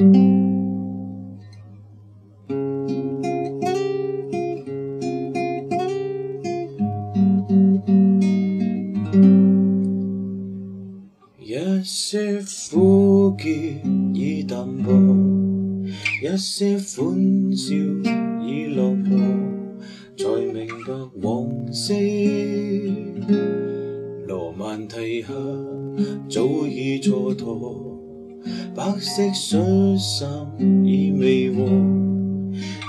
一些苦涩已淡薄一些欢笑已落寞才明白往昔罗曼蒂克早已蹉跎。白色恤衫已未和，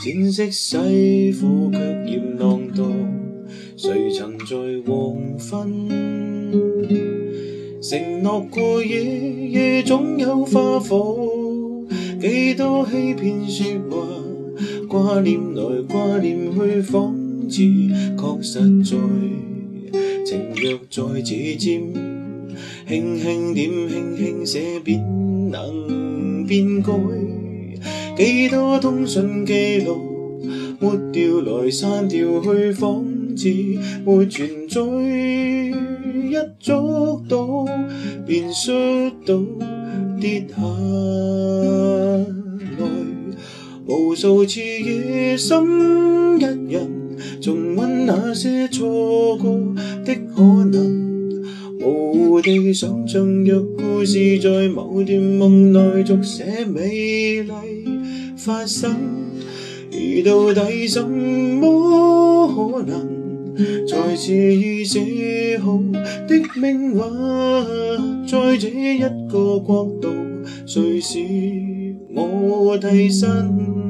浅色西裤却嫌浪荡。谁曾在黄昏承诺过夜夜总有花火？几多欺骗说话，挂念来挂念去，仿似确实在。情若在指尖，轻轻点，轻轻写，便能变改。几多通讯记录，抹掉来删掉去，仿似没存在。一捉到，便摔倒跌下来。无数次夜深，一人重温那些错过的可能，地想象，若故事在某段梦内续写，美丽发生，而到底什么可能？才是已写好的命运，在这一个国度，谁是我替身？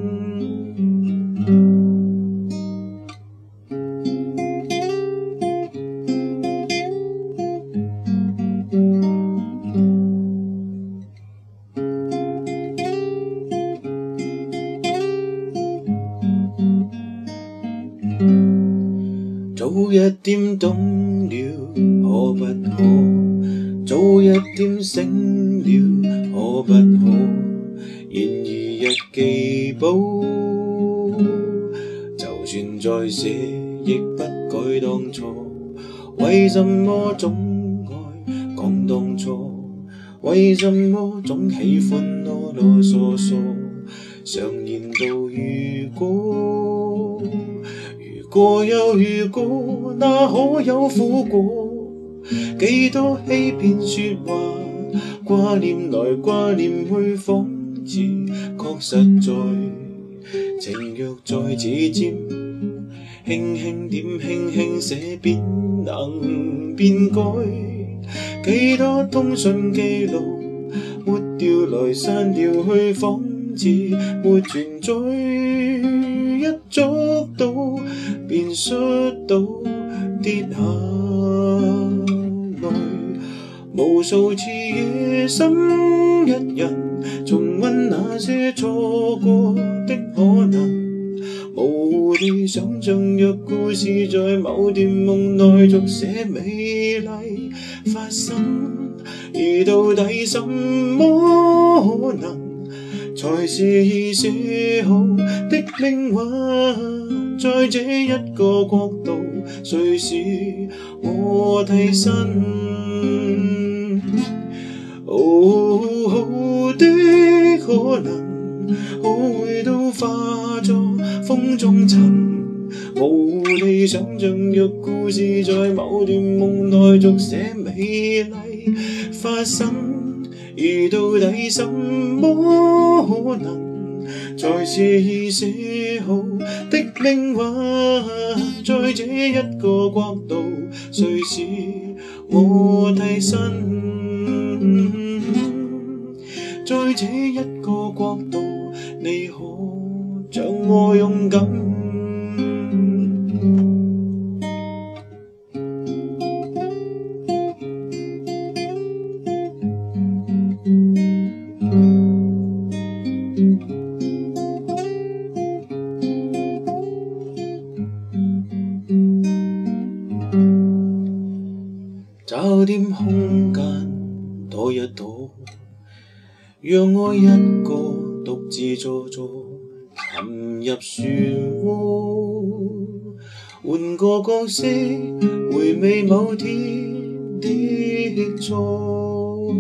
早一点懂了，可不可？早一点醒了，可不可？然而日记簿，就算再写，亦不改当初。为什么总爱讲当初？为什么总喜欢啰啰嗦嗦？常言道，如果。过又如果，哪可有苦果？几多欺骗说话，挂念来挂念去，仿似确实在。情若在指尖，轻轻点，轻轻写，便能变改。几多通讯记录，抹掉来删掉去，仿似没存在。一捉到。便摔倒跌下来，无数次夜深，一人重温那些错过的可能，模糊地想象，若故事在某段梦内续写，美丽发生，而到底什么可能，才是已写好的命运？在这一个国度，谁是我替身？哦，好的可能，可会都化作风中尘。模糊地想象，若故事在某段梦内续写，美丽发生，而到底什么可能？才是已写好的命运，在这一个国度，谁是我替身？在这一个国度，你可像我勇敢？找点空间躲一躲，让我一个独自坐坐，沉入漩涡，换个角色回味某天的错。